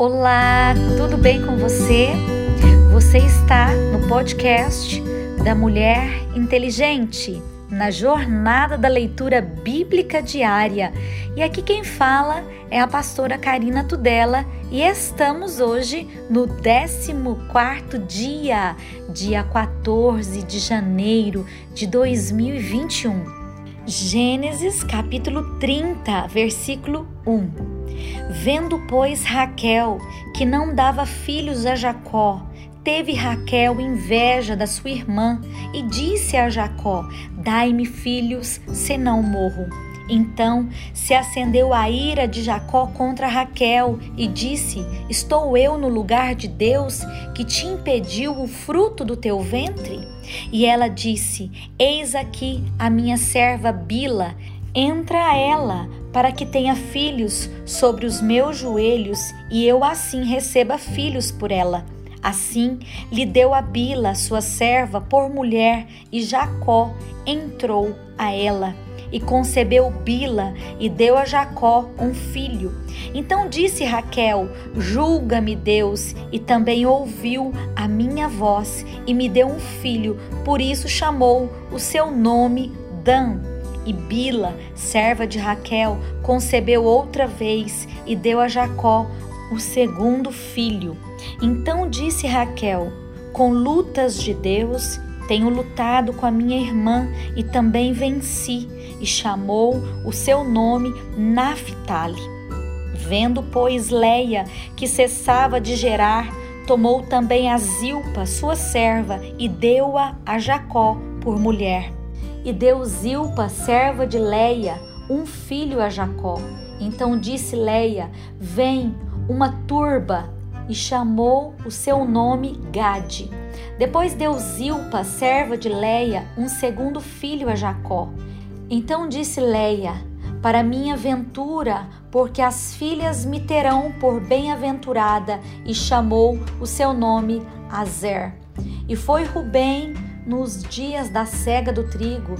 Olá, tudo bem com você? Você está no podcast da Mulher Inteligente, na jornada da leitura bíblica diária. E aqui quem fala é a pastora Karina Tudela e estamos hoje no 14 dia, dia 14 de janeiro de 2021. Gênesis capítulo 30, versículo 1. Vendo, pois, Raquel que não dava filhos a Jacó, teve Raquel inveja da sua irmã e disse a Jacó: Dai-me filhos, senão morro. Então se acendeu a ira de Jacó contra Raquel e disse: Estou eu no lugar de Deus que te impediu o fruto do teu ventre? E ela disse: Eis aqui a minha serva Bila, entra ela para que tenha filhos sobre os meus joelhos e eu assim receba filhos por ela. Assim lhe deu a Bila, sua serva, por mulher, e Jacó entrou a ela. E concebeu Bila e deu a Jacó um filho. Então disse Raquel: Julga-me, Deus, e também ouviu a minha voz e me deu um filho. Por isso chamou o seu nome Dan e Bila, serva de Raquel, concebeu outra vez e deu a Jacó o segundo filho. Então disse Raquel: Com lutas de Deus, tenho lutado com a minha irmã e também venci, e chamou o seu nome Naphtali. Vendo, pois, Leia que cessava de gerar, tomou também a Zilpa, sua serva, e deu-a a Jacó por mulher. E deu Zilpa, serva de Leia, um filho a Jacó. Então disse Leia: Vem, uma turba, e chamou o seu nome Gade. Depois deu Zilpa, serva de Leia, um segundo filho a Jacó. Então disse Leia: Para minha ventura, porque as filhas me terão por bem-aventurada, e chamou o seu nome Azer. E foi Rubem nos dias da cega do trigo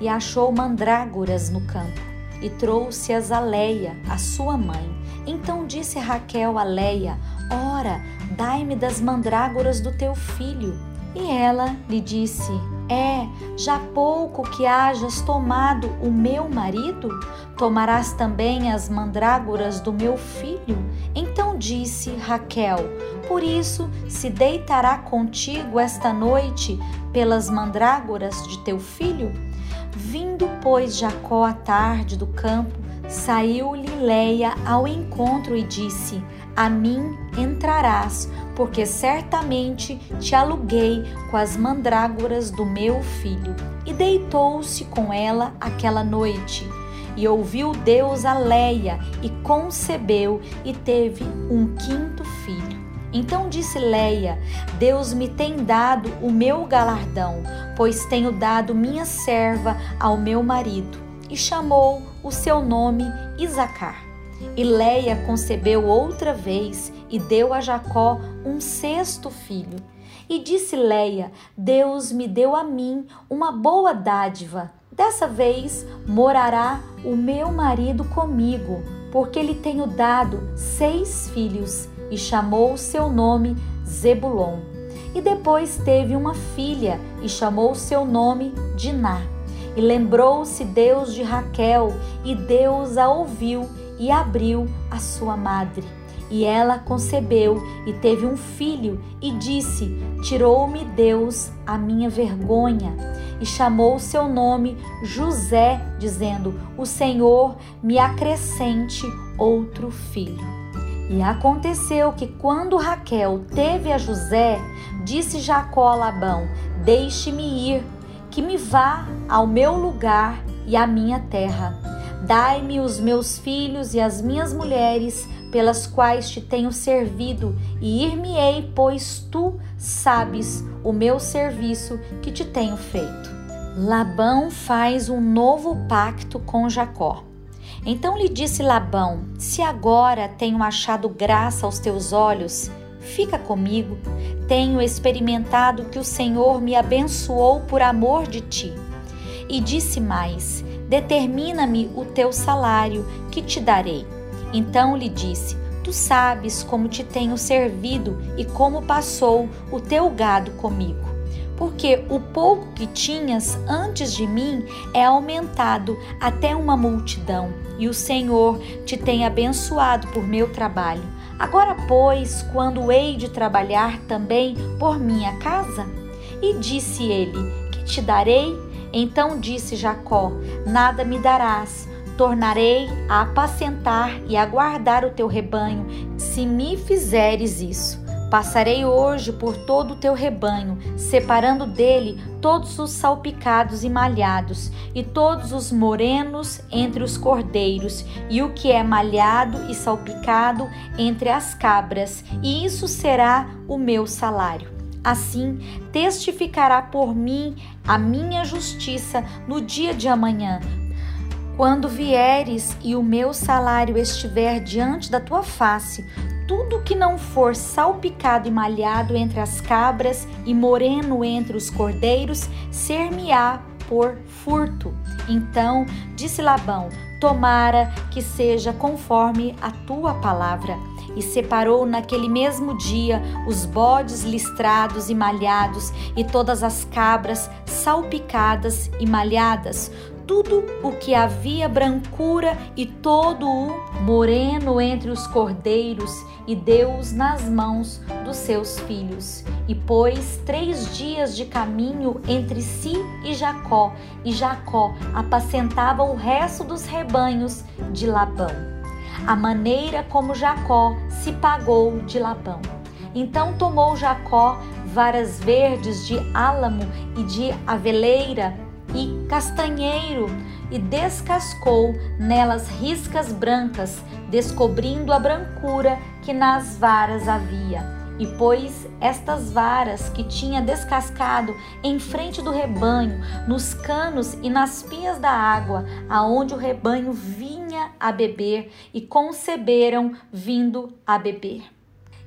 e achou mandrágoras no campo e trouxe-as a Leia, a sua mãe. Então disse Raquel a Leia: Ora, dai-me das mandrágoras do teu filho. E ela lhe disse: É, já pouco que hajas tomado o meu marido, tomarás também as mandrágoras do meu filho? Então disse Raquel: Por isso se deitará contigo esta noite pelas mandrágoras de teu filho? Vindo, pois, Jacó à tarde do campo, saiu-lhe Leia ao encontro e disse: A mim entrarás, porque certamente te aluguei com as mandrágoras do meu filho. E deitou-se com ela aquela noite. E ouviu Deus a Leia, e concebeu, e teve um quinto filho. Então disse Leia: Deus me tem dado o meu galardão, pois tenho dado minha serva ao meu marido. E chamou o seu nome Isacar. E Leia concebeu outra vez e deu a Jacó um sexto filho. E disse Leia: Deus me deu a mim uma boa dádiva. Dessa vez morará o meu marido comigo, porque lhe tenho dado seis filhos e chamou seu nome Zebulon. E depois teve uma filha e chamou seu nome Diná. E lembrou-se Deus de Raquel, e Deus a ouviu e abriu a sua madre. E ela concebeu e teve um filho, e disse: Tirou-me Deus a minha vergonha. E chamou seu nome José, dizendo: O Senhor me acrescente outro filho. E aconteceu que quando Raquel teve a José, disse Jacó a Labão: Deixe-me ir, que me vá ao meu lugar e à minha terra. Dai-me os meus filhos e as minhas mulheres, pelas quais te tenho servido, e ir-me-ei, pois tu sabes o meu serviço que te tenho feito. Labão faz um novo pacto com Jacó. Então lhe disse Labão: Se agora tenho achado graça aos teus olhos, fica comigo. Tenho experimentado que o Senhor me abençoou por amor de ti. E disse mais: Determina-me o teu salário, que te darei. Então lhe disse: Tu sabes como te tenho servido e como passou o teu gado comigo. Porque o pouco que tinhas antes de mim é aumentado até uma multidão, e o Senhor te tem abençoado por meu trabalho. Agora, pois, quando hei de trabalhar também por minha casa? E disse ele: Que te darei? Então disse Jacó: Nada me darás tornarei a apacentar e a guardar o teu rebanho, se me fizeres isso. Passarei hoje por todo o teu rebanho, separando dele todos os salpicados e malhados, e todos os morenos entre os cordeiros, e o que é malhado e salpicado entre as cabras, e isso será o meu salário. Assim testificará por mim a minha justiça no dia de amanhã, quando vieres e o meu salário estiver diante da tua face, tudo que não for salpicado e malhado entre as cabras e moreno entre os cordeiros, ser-me-á por furto. Então disse Labão: Tomara que seja conforme a tua palavra. E separou naquele mesmo dia os bodes listrados e malhados, e todas as cabras salpicadas e malhadas, tudo o que havia brancura e todo o moreno entre os cordeiros, e deu-os nas mãos dos seus filhos. E pôs três dias de caminho entre si e Jacó, e Jacó apacentava o resto dos rebanhos de Labão. A maneira como Jacó se pagou de Labão. Então tomou Jacó varas verdes de álamo e de aveleira e castanheiro, e descascou nelas riscas brancas, descobrindo a brancura que nas varas havia. E pôs estas varas que tinha descascado em frente do rebanho, nos canos e nas pias da água, aonde o rebanho vinha a beber, e conceberam vindo a beber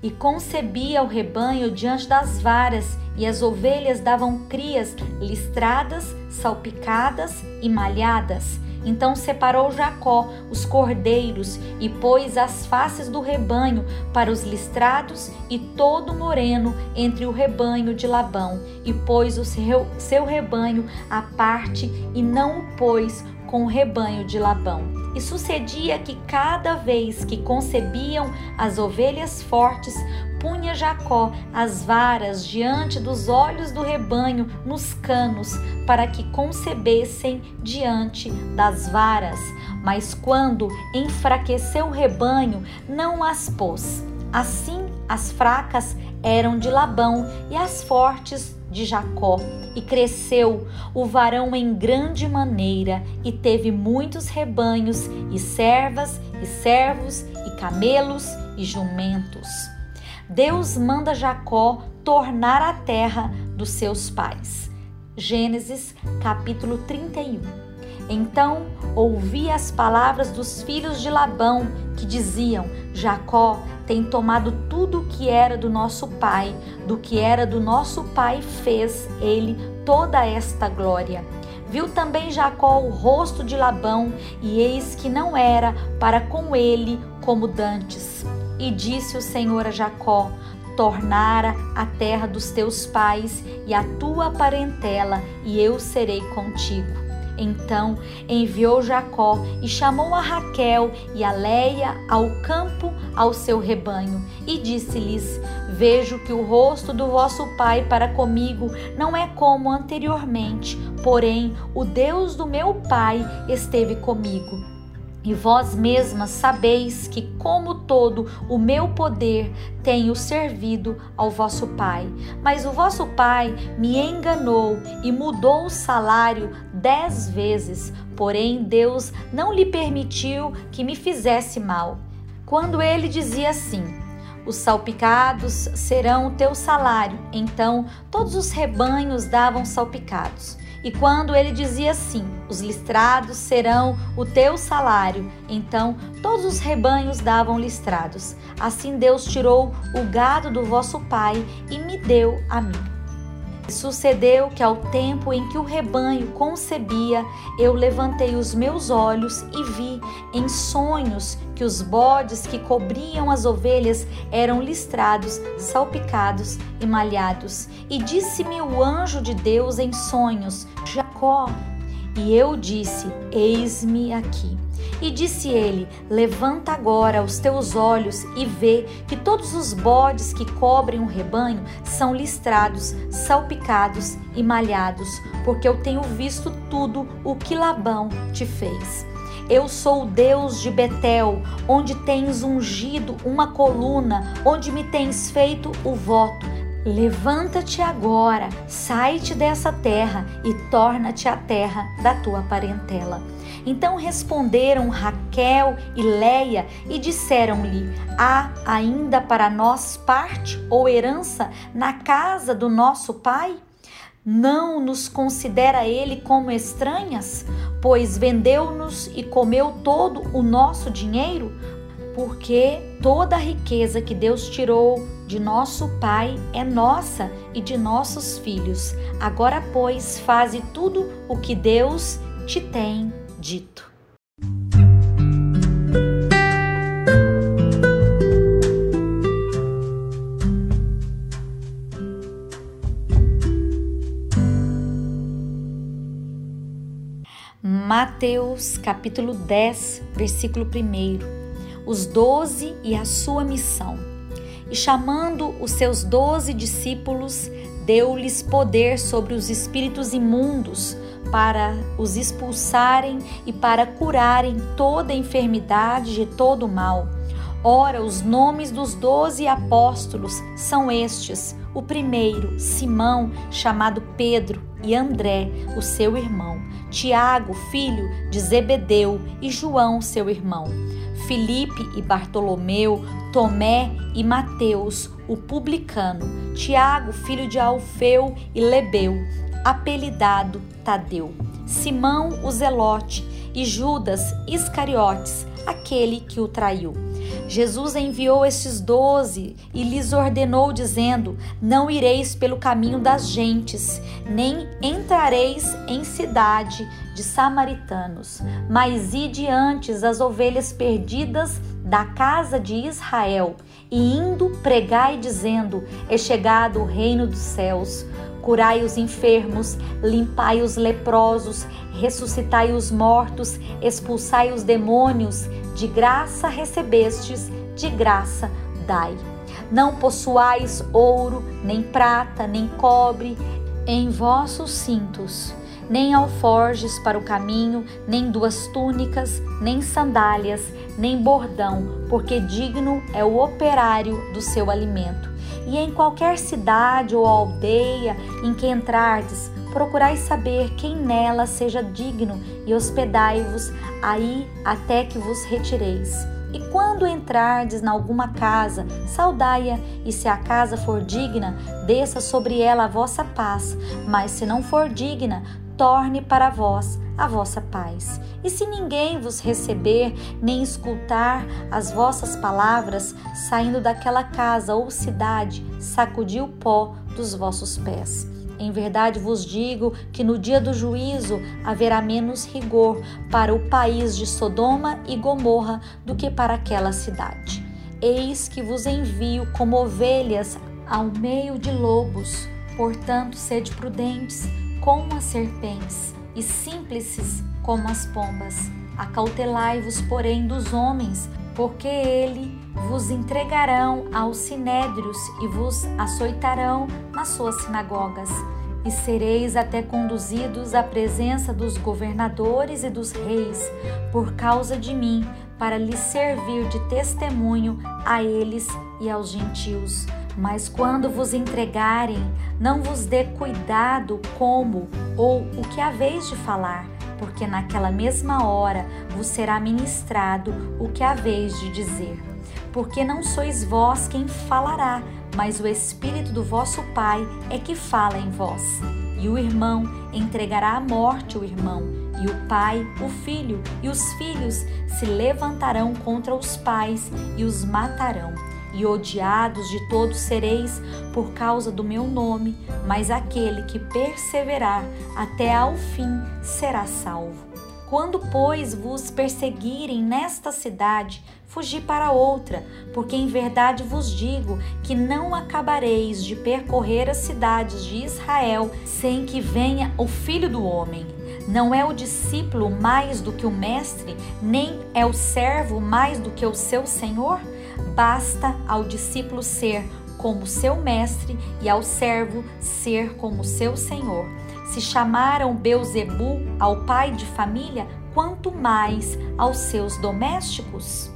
e concebia o rebanho diante das varas, e as ovelhas davam crias listradas, salpicadas e malhadas. Então separou Jacó os cordeiros e pôs as faces do rebanho para os listrados e todo moreno entre o rebanho de Labão, e pôs o seu, rebanho à parte e não o pôs com o rebanho de Labão. E sucedia que cada vez que concebiam as ovelhas fortes, punha Jacó as varas diante dos olhos do rebanho nos canos, para que concebessem diante das varas. Mas quando enfraqueceu o rebanho, não as pôs. Assim, as fracas eram de Labão e as fortes de Jacó, e cresceu o varão em grande maneira, e teve muitos rebanhos, e servas, e servos, e camelos, e jumentos. Deus manda Jacó tornar a terra dos seus pais. Gênesis capítulo 31. Então ouvi as palavras dos filhos de Labão que diziam: Jacó tem tomado tudo o que era do nosso pai, do que era do nosso pai fez ele toda esta glória. Viu também Jacó o rosto de Labão, e eis que não era para com ele como dantes. E disse o Senhor a Jacó: Tornara a terra dos teus pais e a tua parentela, e eu serei contigo. Então enviou Jacó e chamou a Raquel e a Leia ao campo ao seu rebanho e disse-lhes: Vejo que o rosto do vosso pai para comigo não é como anteriormente, porém o Deus do meu pai esteve comigo e vós mesmas sabeis que, como todo o meu poder, tenho servido ao vosso pai. Mas o vosso pai me enganou e mudou o salário dez vezes, porém Deus não lhe permitiu que me fizesse mal. Quando ele dizia assim: os salpicados serão o teu salário. Então todos os rebanhos davam salpicados. E quando ele dizia assim: Os listrados serão o teu salário, então todos os rebanhos davam listrados. Assim Deus tirou o gado do vosso pai e me deu a mim. Sucedeu que ao tempo em que o rebanho concebia, eu levantei os meus olhos e vi em sonhos que os bodes que cobriam as ovelhas eram listrados, salpicados e malhados. E disse-me o anjo de Deus em sonhos: Jacó. E eu disse: Eis-me aqui. E disse ele: Levanta agora os teus olhos e vê que todos os bodes que cobrem o rebanho são listrados, salpicados e malhados, porque eu tenho visto tudo o que Labão te fez. Eu sou o Deus de Betel, onde tens ungido uma coluna, onde me tens feito o voto. Levanta-te agora, sai-te dessa terra e torna-te a terra da tua parentela. Então responderam Raquel e Leia e disseram-lhe: Há ainda para nós parte ou herança na casa do nosso pai? Não nos considera ele como estranhas, pois vendeu-nos e comeu todo o nosso dinheiro? Porque toda a riqueza que Deus tirou de nosso pai é nossa e de nossos filhos. Agora, pois, faze tudo o que Deus te tem dito. Mateus capítulo 10, versículo 1. Os doze e a sua missão. E chamando os seus doze discípulos, deu-lhes poder sobre os espíritos imundos para os expulsarem e para curarem toda enfermidade e todo mal. Ora, os nomes dos doze apóstolos são estes: o primeiro, Simão, chamado Pedro, e André, o seu irmão, Tiago, filho de Zebedeu, e João, seu irmão, Filipe e Bartolomeu, Tomé e Mateus, o publicano, Tiago, filho de Alfeu e Lebeu, apelidado Tadeu, Simão o Zelote e Judas Iscariotes, aquele que o traiu. Jesus enviou estes doze e lhes ordenou, dizendo: Não ireis pelo caminho das gentes, nem entrareis em cidade de samaritanos, mas ide antes as ovelhas perdidas da casa de Israel, e indo pregai, dizendo: É chegado o reino dos céus. Curai os enfermos, limpai os leprosos, ressuscitai os mortos, expulsai os demônios. De graça recebestes, de graça dai. Não possuais ouro, nem prata, nem cobre em vossos cintos, nem alforjes para o caminho, nem duas túnicas, nem sandálias, nem bordão, porque digno é o operário do seu alimento e em qualquer cidade ou aldeia em que entrardes, procurai saber quem nela seja digno e hospedai-vos aí até que vos retireis. E quando entrardes na alguma casa, saudai-a, e se a casa for digna, desça sobre ela a vossa paz, mas se não for digna, torne para vós a vossa paz. E se ninguém vos receber, nem escutar as vossas palavras, saindo daquela casa ou cidade, sacudi o pó dos vossos pés. Em verdade vos digo que no dia do juízo haverá menos rigor para o país de Sodoma e Gomorra do que para aquela cidade. Eis que vos envio como ovelhas ao meio de lobos, portanto, sede prudentes como as serpentes e simples como as pombas. Acautelai-vos, porém, dos homens, porque ele vos entregarão aos sinédrios e vos açoitarão nas suas sinagogas. E sereis até conduzidos à presença dos governadores e dos reis, por causa de mim, para lhes servir de testemunho a eles e aos gentios. Mas quando vos entregarem, não vos dê cuidado como ou o que haveis de falar, porque naquela mesma hora vos será ministrado o que haveis de dizer. Porque não sois vós quem falará, mas o Espírito do vosso Pai é que fala em vós. E o irmão entregará à morte o irmão, e o pai o filho, e os filhos se levantarão contra os pais e os matarão e odiados de todos sereis por causa do meu nome, mas aquele que perseverar até ao fim será salvo. Quando, pois, vos perseguirem nesta cidade, fugi para outra, porque em verdade vos digo que não acabareis de percorrer as cidades de Israel sem que venha o Filho do Homem. Não é o discípulo mais do que o mestre, nem é o servo mais do que o seu senhor? Basta ao discípulo ser como seu mestre e ao servo ser como seu senhor. Se chamaram Beuzebu ao pai de família, quanto mais aos seus domésticos?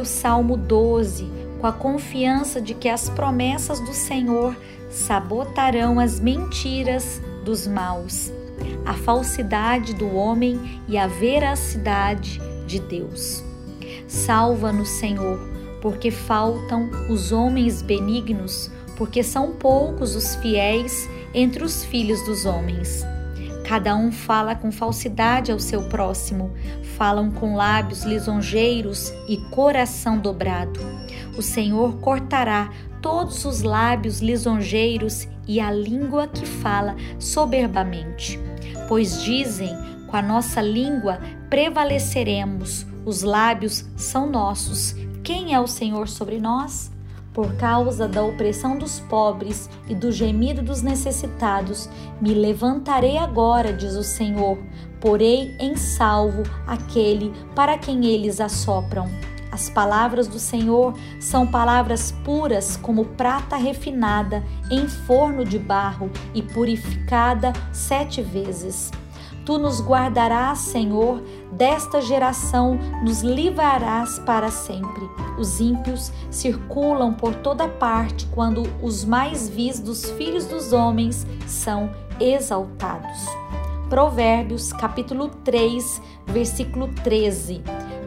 O Salmo 12 com a confiança de que as promessas do Senhor sabotarão as mentiras dos maus, a falsidade do homem e a veracidade de Deus. Salva-nos, Senhor, porque faltam os homens benignos, porque são poucos os fiéis entre os filhos dos homens. Cada um fala com falsidade ao seu próximo, falam com lábios lisonjeiros e coração dobrado. O Senhor cortará todos os lábios lisonjeiros e a língua que fala soberbamente. Pois dizem: com a nossa língua prevaleceremos, os lábios são nossos. Quem é o Senhor sobre nós? Por causa da opressão dos pobres e do gemido dos necessitados, me levantarei agora, diz o Senhor, porei em salvo aquele para quem eles assopram. As palavras do Senhor são palavras puras como prata refinada em forno de barro e purificada sete vezes. Tu nos guardarás, Senhor, desta geração nos livrarás para sempre. Os ímpios circulam por toda parte quando os mais vis dos filhos dos homens são exaltados. Provérbios, capítulo 3, versículo 13.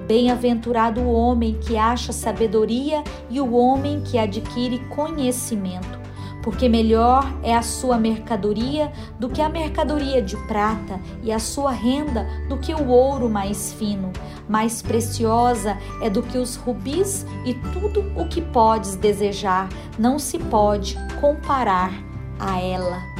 Bem-aventurado o homem que acha sabedoria e o homem que adquire conhecimento, porque melhor é a sua mercadoria do que a mercadoria de prata, e a sua renda do que o ouro mais fino. Mais preciosa é do que os rubis, e tudo o que podes desejar não se pode comparar a ela.